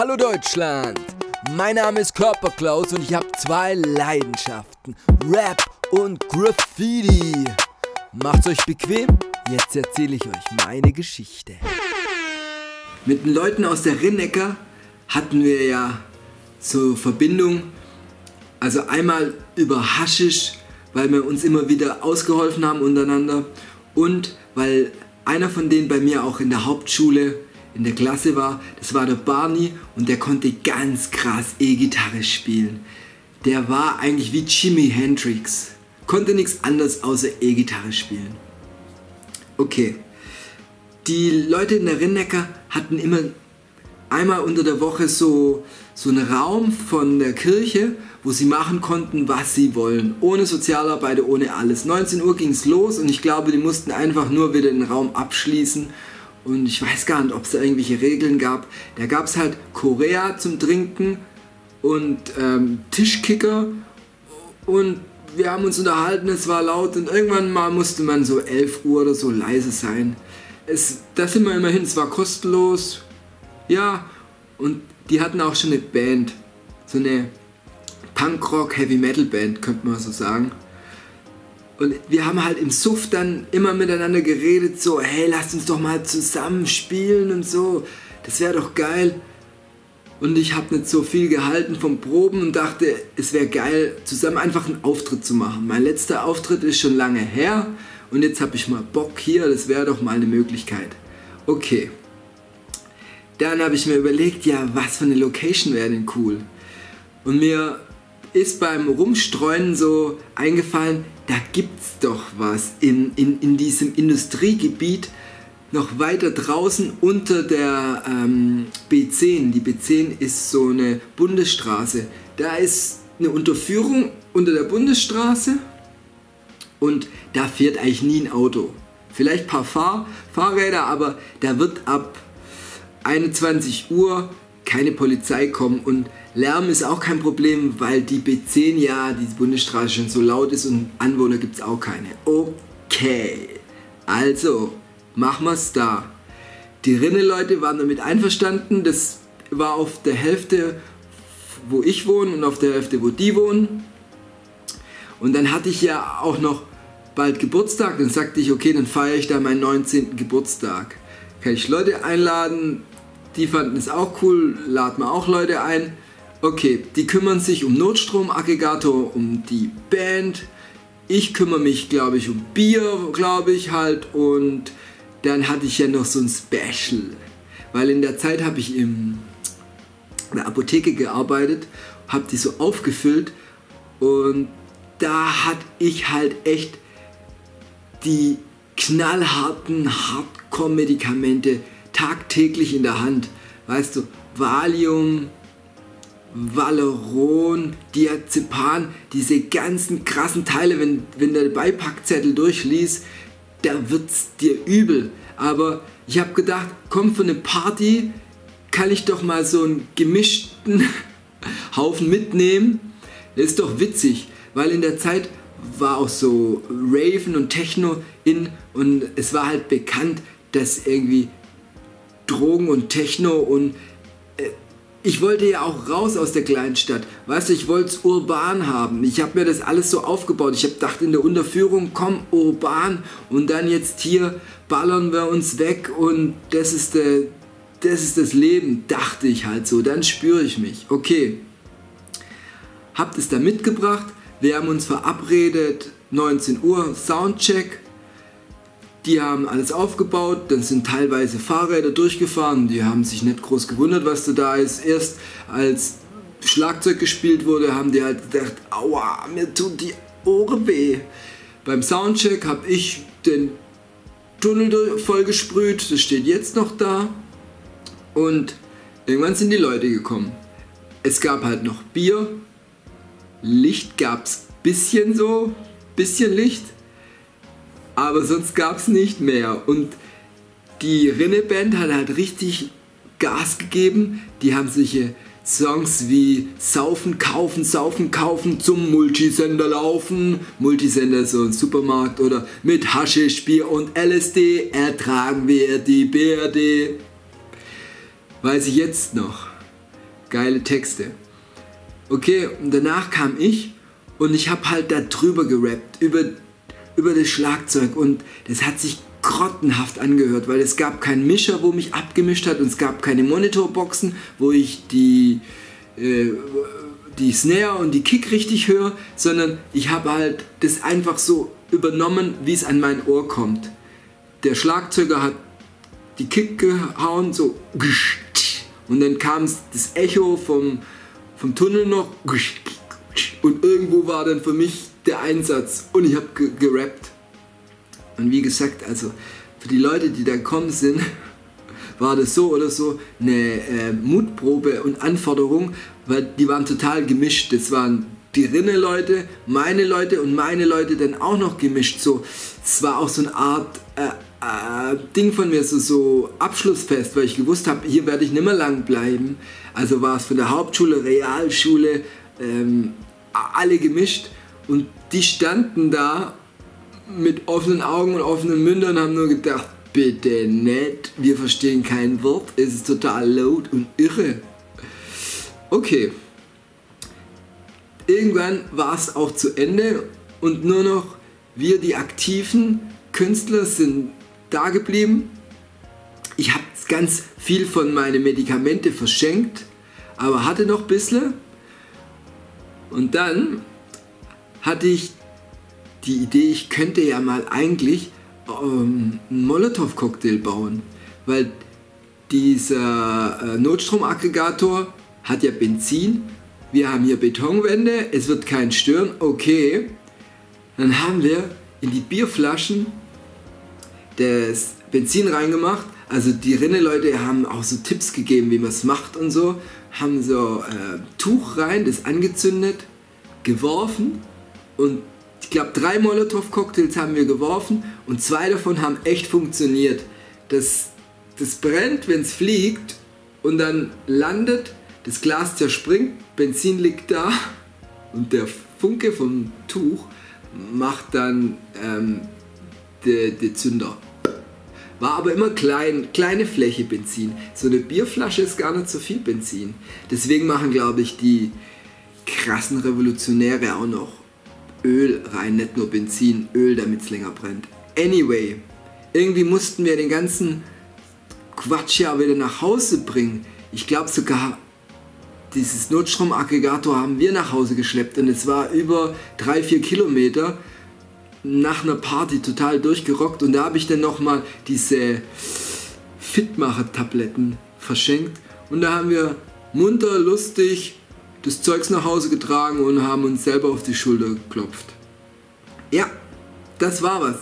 Hallo Deutschland! Mein Name ist Körperklaus und ich habe zwei Leidenschaften: Rap und Graffiti. Macht's euch bequem, jetzt erzähle ich euch meine Geschichte. Mit den Leuten aus der Rinnecker hatten wir ja so Verbindung. Also einmal über Haschisch, weil wir uns immer wieder ausgeholfen haben untereinander und weil einer von denen bei mir auch in der Hauptschule in der Klasse war, das war der Barney und der konnte ganz krass E-Gitarre spielen. Der war eigentlich wie Jimi Hendrix. Konnte nichts anderes außer E-Gitarre spielen. Okay. Die Leute in der Rinnecker hatten immer einmal unter der Woche so, so einen Raum von der Kirche, wo sie machen konnten, was sie wollen. Ohne Sozialarbeit, ohne alles. 19 Uhr ging es los und ich glaube, die mussten einfach nur wieder den Raum abschließen und ich weiß gar nicht, ob es da irgendwelche Regeln gab. Da gab es halt Korea zum Trinken und ähm, Tischkicker und wir haben uns unterhalten, es war laut und irgendwann mal musste man so 11 Uhr oder so leise sein. Es, da sind wir immerhin, es war kostenlos. Ja, und die hatten auch schon eine Band. So eine Punkrock Heavy Metal Band, könnte man so sagen. Und wir haben halt im Suff dann immer miteinander geredet, so, hey, lasst uns doch mal zusammen spielen und so. Das wäre doch geil. Und ich habe nicht so viel gehalten vom Proben und dachte, es wäre geil, zusammen einfach einen Auftritt zu machen. Mein letzter Auftritt ist schon lange her und jetzt habe ich mal Bock hier, das wäre doch mal eine Möglichkeit. Okay. Dann habe ich mir überlegt, ja, was für eine Location wäre denn cool? Und mir ist beim Rumstreuen so eingefallen, da gibt es doch was in, in, in diesem Industriegebiet noch weiter draußen unter der ähm, B10. Die B10 ist so eine Bundesstraße. Da ist eine Unterführung unter der Bundesstraße und da fährt eigentlich nie ein Auto. Vielleicht ein paar Fahr Fahrräder, aber da wird ab 21 Uhr keine Polizei kommen und Lärm ist auch kein Problem, weil die B10 ja, die Bundesstraße schon so laut ist und Anwohner gibt es auch keine. Okay, also machen wir es da. Die Rinne-Leute waren damit einverstanden, das war auf der Hälfte, wo ich wohne und auf der Hälfte, wo die wohnen. Und dann hatte ich ja auch noch bald Geburtstag, dann sagte ich, okay, dann feiere ich da meinen 19. Geburtstag. Kann ich Leute einladen, die fanden es auch cool, laden wir auch Leute ein. Okay, die kümmern sich um Notstromaggregator, um die Band. Ich kümmere mich, glaube ich, um Bier, glaube ich halt. Und dann hatte ich ja noch so ein Special. Weil in der Zeit habe ich in der Apotheke gearbeitet, habe die so aufgefüllt. Und da hatte ich halt echt die knallharten Hardcore-Medikamente tagtäglich in der Hand. Weißt du, Valium, Valeron, Diazepam, diese ganzen krassen Teile, wenn, wenn der Beipackzettel durchliest, da wird's dir übel. Aber ich habe gedacht, komm für eine Party, kann ich doch mal so einen gemischten Haufen mitnehmen. Das ist doch witzig, weil in der Zeit war auch so Raven und Techno in und es war halt bekannt, dass irgendwie Drogen und Techno und äh, ich wollte ja auch raus aus der Kleinstadt. Weißt du, ich wollte es urban haben. Ich habe mir das alles so aufgebaut. Ich habe gedacht in der Unterführung, komm, urban und dann jetzt hier ballern wir uns weg und das ist, der, das, ist das Leben, dachte ich halt so. Dann spüre ich mich. Okay, habt es da mitgebracht. Wir haben uns verabredet, 19 Uhr, Soundcheck. Die haben alles aufgebaut, dann sind teilweise Fahrräder durchgefahren, die haben sich nicht groß gewundert, was da ist. Erst als Schlagzeug gespielt wurde, haben die halt gedacht, aua, mir tut die Ohren weh. Beim Soundcheck habe ich den Tunnel vollgesprüht, das steht jetzt noch da. Und irgendwann sind die Leute gekommen. Es gab halt noch Bier, Licht gab es bisschen so, bisschen Licht aber sonst gab es nicht mehr. Und die Rinne-Band hat halt richtig Gas gegeben. Die haben sich Songs wie Saufen, Kaufen, Saufen, Kaufen, zum Multisender laufen. Multisender so ein Supermarkt oder mit Haschisch, Bier und LSD ertragen wir die BRD. Weiß ich jetzt noch. geile Texte. Okay, und danach kam ich und ich habe halt da drüber gerappt, über, über das Schlagzeug und das hat sich grottenhaft angehört, weil es gab keinen Mischer, wo mich abgemischt hat und es gab keine Monitorboxen, wo ich die, äh, die Snare und die Kick richtig höre, sondern ich habe halt das einfach so übernommen, wie es an mein Ohr kommt. Der Schlagzeuger hat die Kick gehauen, so und dann kam das Echo vom, vom Tunnel noch und irgendwo war dann für mich der Einsatz und ich habe gerappt. Und wie gesagt, also für die Leute, die da kommen sind, war das so oder so eine äh, Mutprobe und Anforderung, weil die waren total gemischt. Das waren die Rinne-Leute, meine Leute und meine Leute dann auch noch gemischt. So, es war auch so eine Art äh, äh, Ding von mir, so, so Abschlussfest, weil ich gewusst habe, hier werde ich nicht mehr lang bleiben. Also war es von der Hauptschule, Realschule, ähm, alle gemischt und die standen da mit offenen Augen und offenen Mündern und haben nur gedacht, bitte nett, wir verstehen kein Wort, es ist total laut und irre. Okay. Irgendwann war es auch zu Ende und nur noch wir, die aktiven Künstler, sind da geblieben. Ich habe ganz viel von meinen Medikamente verschenkt, aber hatte noch ein bisschen. Und dann hatte ich die Idee, ich könnte ja mal eigentlich ähm, einen Molotow-Cocktail bauen, weil dieser äh, Notstromaggregator hat ja Benzin, wir haben hier Betonwände, es wird keinen stören, okay. Dann haben wir in die Bierflaschen das Benzin reingemacht. Also die Rinne-Leute haben auch so Tipps gegeben, wie man es macht und so. Haben so äh, Tuch rein, das angezündet, geworfen und ich glaube, drei Molotow-Cocktails haben wir geworfen und zwei davon haben echt funktioniert. Das, das brennt, wenn es fliegt und dann landet, das Glas zerspringt, Benzin liegt da und der Funke vom Tuch macht dann ähm, den Zünder. War aber immer klein, kleine Fläche Benzin. So eine Bierflasche ist gar nicht so viel Benzin. Deswegen machen, glaube ich, die krassen Revolutionäre auch noch Öl rein, nicht nur Benzin, Öl, damit es länger brennt. Anyway, irgendwie mussten wir den ganzen Quatsch ja wieder nach Hause bringen. Ich glaube sogar, dieses Notstromaggregator haben wir nach Hause geschleppt und es war über 3-4 Kilometer nach einer Party total durchgerockt und da habe ich dann nochmal diese Fitmacher-Tabletten verschenkt und da haben wir munter, lustig das Zeugs nach Hause getragen und haben uns selber auf die Schulter geklopft. Ja, das war was.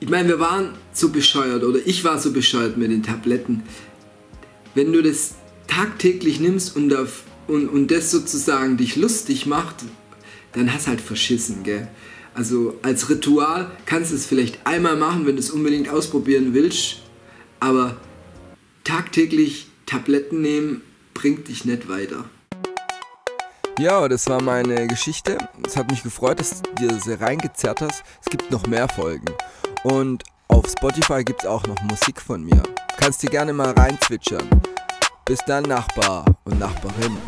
Ich meine, wir waren so bescheuert oder ich war so bescheuert mit den Tabletten. Wenn du das tagtäglich nimmst und, auf, und, und das sozusagen dich lustig macht, dann hast halt verschissen, gell? Also als Ritual kannst du es vielleicht einmal machen, wenn du es unbedingt ausprobieren willst, aber tagtäglich Tabletten nehmen bringt dich nicht weiter. Ja, das war meine Geschichte. Es hat mich gefreut, dass du dir sie reingezerrt hast. Es gibt noch mehr Folgen. Und auf Spotify gibt es auch noch Musik von mir. Kannst dir gerne mal reinzwitschern. Bis dann, Nachbar und Nachbarin.